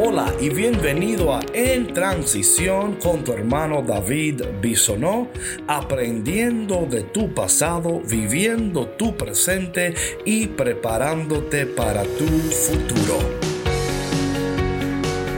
Hola y bienvenido a En Transición con tu hermano David Bisonó, aprendiendo de tu pasado, viviendo tu presente y preparándote para tu futuro.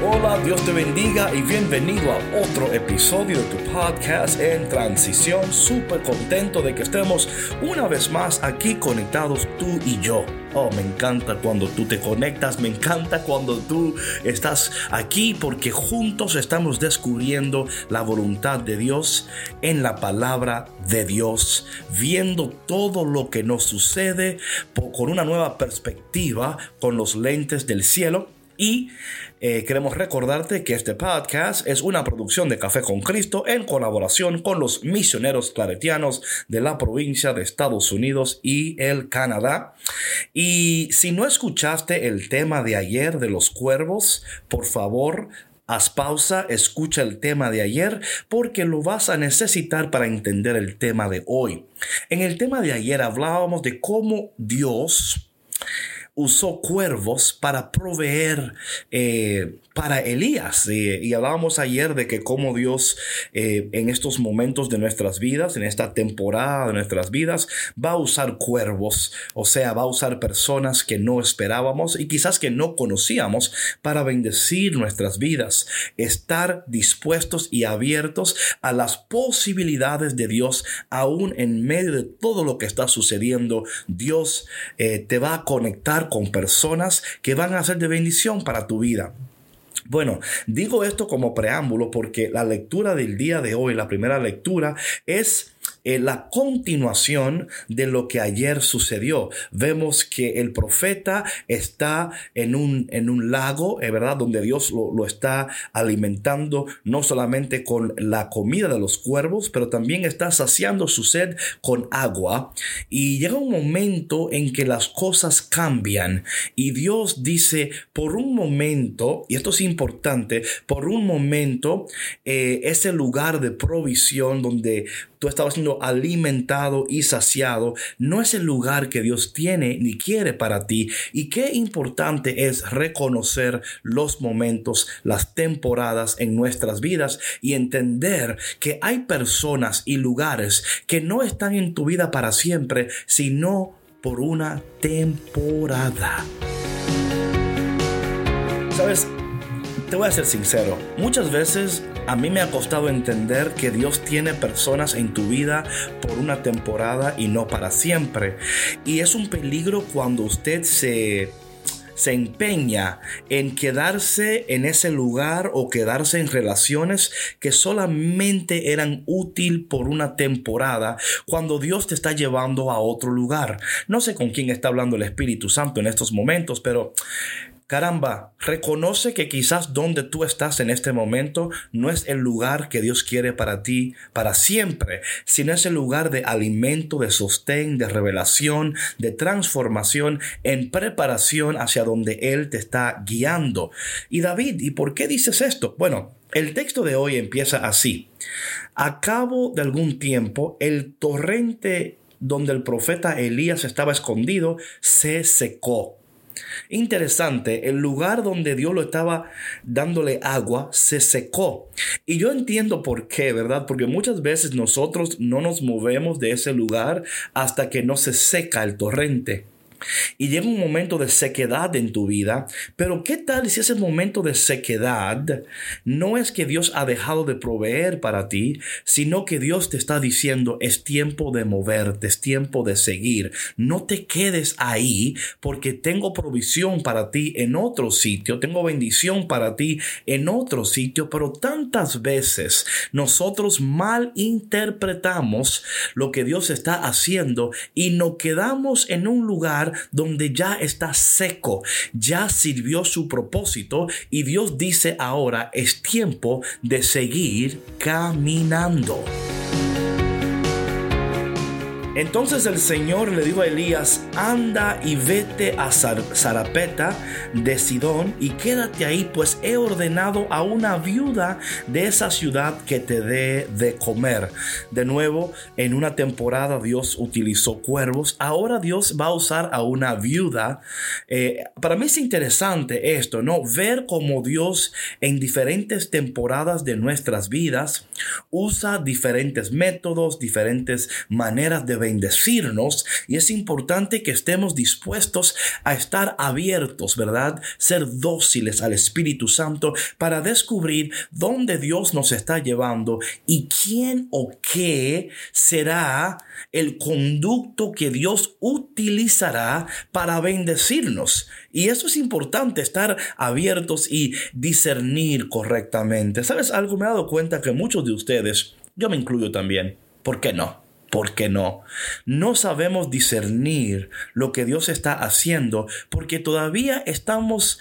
Hola, Dios te bendiga y bienvenido a otro episodio de tu podcast en transición. Súper contento de que estemos una vez más aquí conectados tú y yo. Oh, me encanta cuando tú te conectas, me encanta cuando tú estás aquí porque juntos estamos descubriendo la voluntad de Dios en la palabra de Dios, viendo todo lo que nos sucede con una nueva perspectiva, con los lentes del cielo y eh, queremos recordarte que este podcast es una producción de Café con Cristo en colaboración con los misioneros claretianos de la provincia de Estados Unidos y el Canadá. Y si no escuchaste el tema de ayer de los cuervos, por favor, Haz pausa, escucha el tema de ayer porque lo vas a necesitar para entender el tema de hoy. En el tema de ayer hablábamos de cómo Dios usó cuervos para proveer eh, para Elías. y hablábamos ayer de que cómo Dios eh, en estos momentos de nuestras vidas, en esta temporada de nuestras vidas, va a usar cuervos, o sea, va a usar personas que no esperábamos y quizás que no conocíamos para bendecir nuestras vidas, estar dispuestos y abiertos a las posibilidades de Dios, aún en medio de todo lo que está sucediendo. Dios eh, te va a conectar con personas que van a ser de bendición para tu vida. Bueno, digo esto como preámbulo porque la lectura del día de hoy, la primera lectura, es la continuación de lo que ayer sucedió. Vemos que el profeta está en un, en un lago, eh, ¿verdad? Donde Dios lo, lo, está alimentando no solamente con la comida de los cuervos, pero también está saciando su sed con agua. Y llega un momento en que las cosas cambian y Dios dice, por un momento, y esto es importante, por un momento, eh, ese lugar de provisión donde tú estabas siendo alimentado y saciado, no es el lugar que Dios tiene ni quiere para ti. Y qué importante es reconocer los momentos, las temporadas en nuestras vidas y entender que hay personas y lugares que no están en tu vida para siempre, sino por una temporada. Sabes, te voy a ser sincero, muchas veces a mí me ha costado entender que Dios tiene personas en tu vida por una temporada y no para siempre. Y es un peligro cuando usted se se empeña en quedarse en ese lugar o quedarse en relaciones que solamente eran útil por una temporada cuando Dios te está llevando a otro lugar. No sé con quién está hablando el Espíritu Santo en estos momentos, pero Caramba, reconoce que quizás donde tú estás en este momento no es el lugar que Dios quiere para ti para siempre, sino es el lugar de alimento, de sostén, de revelación, de transformación, en preparación hacia donde Él te está guiando. Y David, ¿y por qué dices esto? Bueno, el texto de hoy empieza así. A cabo de algún tiempo, el torrente donde el profeta Elías estaba escondido se secó Interesante, el lugar donde Dios lo estaba dándole agua se secó. Y yo entiendo por qué, ¿verdad? Porque muchas veces nosotros no nos movemos de ese lugar hasta que no se seca el torrente. Y llega un momento de sequedad en tu vida, pero ¿qué tal si ese momento de sequedad no es que Dios ha dejado de proveer para ti, sino que Dios te está diciendo es tiempo de moverte, es tiempo de seguir. No te quedes ahí porque tengo provisión para ti en otro sitio, tengo bendición para ti en otro sitio, pero tantas veces nosotros mal interpretamos lo que Dios está haciendo y nos quedamos en un lugar donde ya está seco, ya sirvió su propósito y Dios dice ahora es tiempo de seguir caminando. Entonces el Señor le dijo a Elías, anda y vete a Zarapeta de Sidón y quédate ahí, pues he ordenado a una viuda de esa ciudad que te dé de comer. De nuevo, en una temporada Dios utilizó cuervos, ahora Dios va a usar a una viuda. Eh, para mí es interesante esto, ¿no? Ver cómo Dios en diferentes temporadas de nuestras vidas usa diferentes métodos, diferentes maneras de bendecirnos y es importante que estemos dispuestos a estar abiertos, ¿verdad? Ser dóciles al Espíritu Santo para descubrir dónde Dios nos está llevando y quién o qué será el conducto que Dios utilizará para bendecirnos. Y eso es importante, estar abiertos y discernir correctamente. ¿Sabes algo? Me he dado cuenta que muchos de ustedes, yo me incluyo también, ¿por qué no? ¿Por qué no? No sabemos discernir lo que Dios está haciendo porque todavía estamos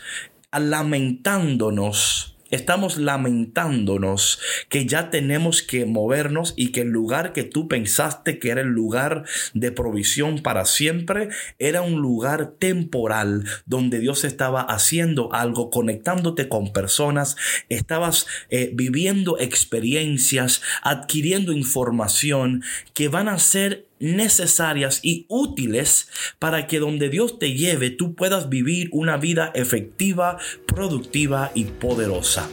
lamentándonos Estamos lamentándonos que ya tenemos que movernos y que el lugar que tú pensaste que era el lugar de provisión para siempre era un lugar temporal donde Dios estaba haciendo algo, conectándote con personas, estabas eh, viviendo experiencias, adquiriendo información que van a ser necesarias y útiles para que donde Dios te lleve tú puedas vivir una vida efectiva, productiva y poderosa.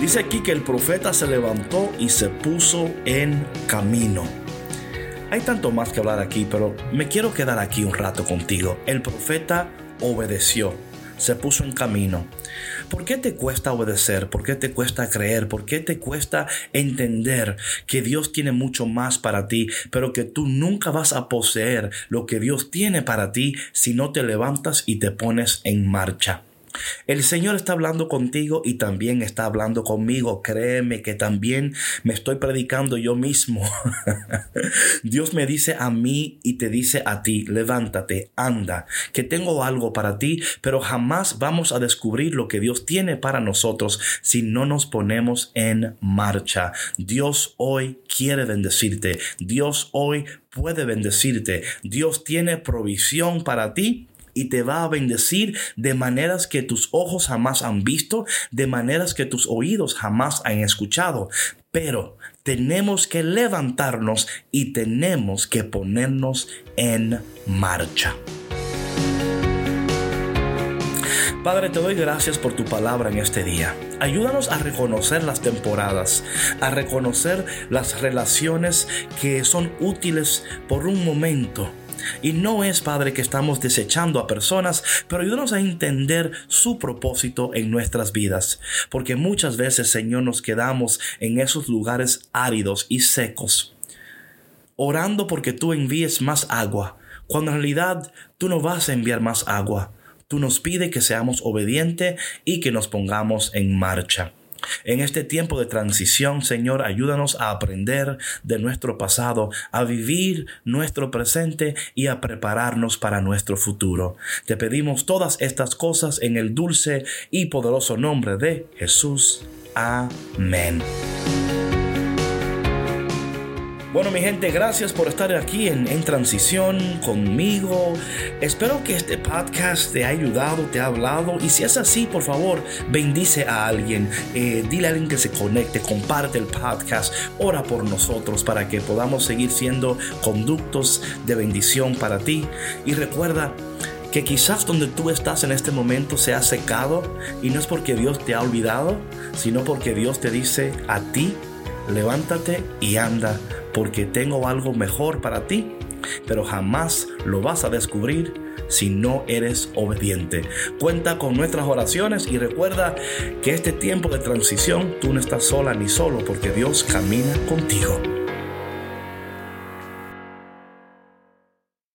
Dice aquí que el profeta se levantó y se puso en camino. Hay tanto más que hablar aquí, pero me quiero quedar aquí un rato contigo. El profeta obedeció se puso en camino. ¿Por qué te cuesta obedecer? ¿Por qué te cuesta creer? ¿Por qué te cuesta entender que Dios tiene mucho más para ti, pero que tú nunca vas a poseer lo que Dios tiene para ti si no te levantas y te pones en marcha? El Señor está hablando contigo y también está hablando conmigo. Créeme que también me estoy predicando yo mismo. Dios me dice a mí y te dice a ti, levántate, anda, que tengo algo para ti, pero jamás vamos a descubrir lo que Dios tiene para nosotros si no nos ponemos en marcha. Dios hoy quiere bendecirte. Dios hoy puede bendecirte. Dios tiene provisión para ti y te va a bendecir de maneras que tus ojos jamás han visto, de maneras que tus oídos jamás han escuchado. Pero tenemos que levantarnos y tenemos que ponernos en marcha. Padre, te doy gracias por tu palabra en este día. Ayúdanos a reconocer las temporadas, a reconocer las relaciones que son útiles por un momento y no es, Padre, que estamos desechando a personas, pero ayúdanos a entender su propósito en nuestras vidas. Porque muchas veces, Señor, nos quedamos en esos lugares áridos y secos, orando porque tú envíes más agua, cuando en realidad tú no vas a enviar más agua. Tú nos pides que seamos obedientes y que nos pongamos en marcha. En este tiempo de transición, Señor, ayúdanos a aprender de nuestro pasado, a vivir nuestro presente y a prepararnos para nuestro futuro. Te pedimos todas estas cosas en el dulce y poderoso nombre de Jesús. Amén. Bueno, mi gente, gracias por estar aquí en, transición conmigo. Espero que este podcast te haya ayudado, te ha hablado. Y si es así, por favor, bendice a alguien. Eh, dile a alguien que se conecte, comparte el podcast, ora por nosotros para que podamos seguir siendo conductos de bendición para ti. Y recuerda, que quizás donde tú estás en este momento se ha secado y no es porque Dios te ha olvidado, sino porque Dios te dice a ti, levántate y anda porque tengo algo mejor para ti, pero jamás lo vas a descubrir si no eres obediente. Cuenta con nuestras oraciones y recuerda que este tiempo de transición tú no estás sola ni solo porque Dios camina contigo.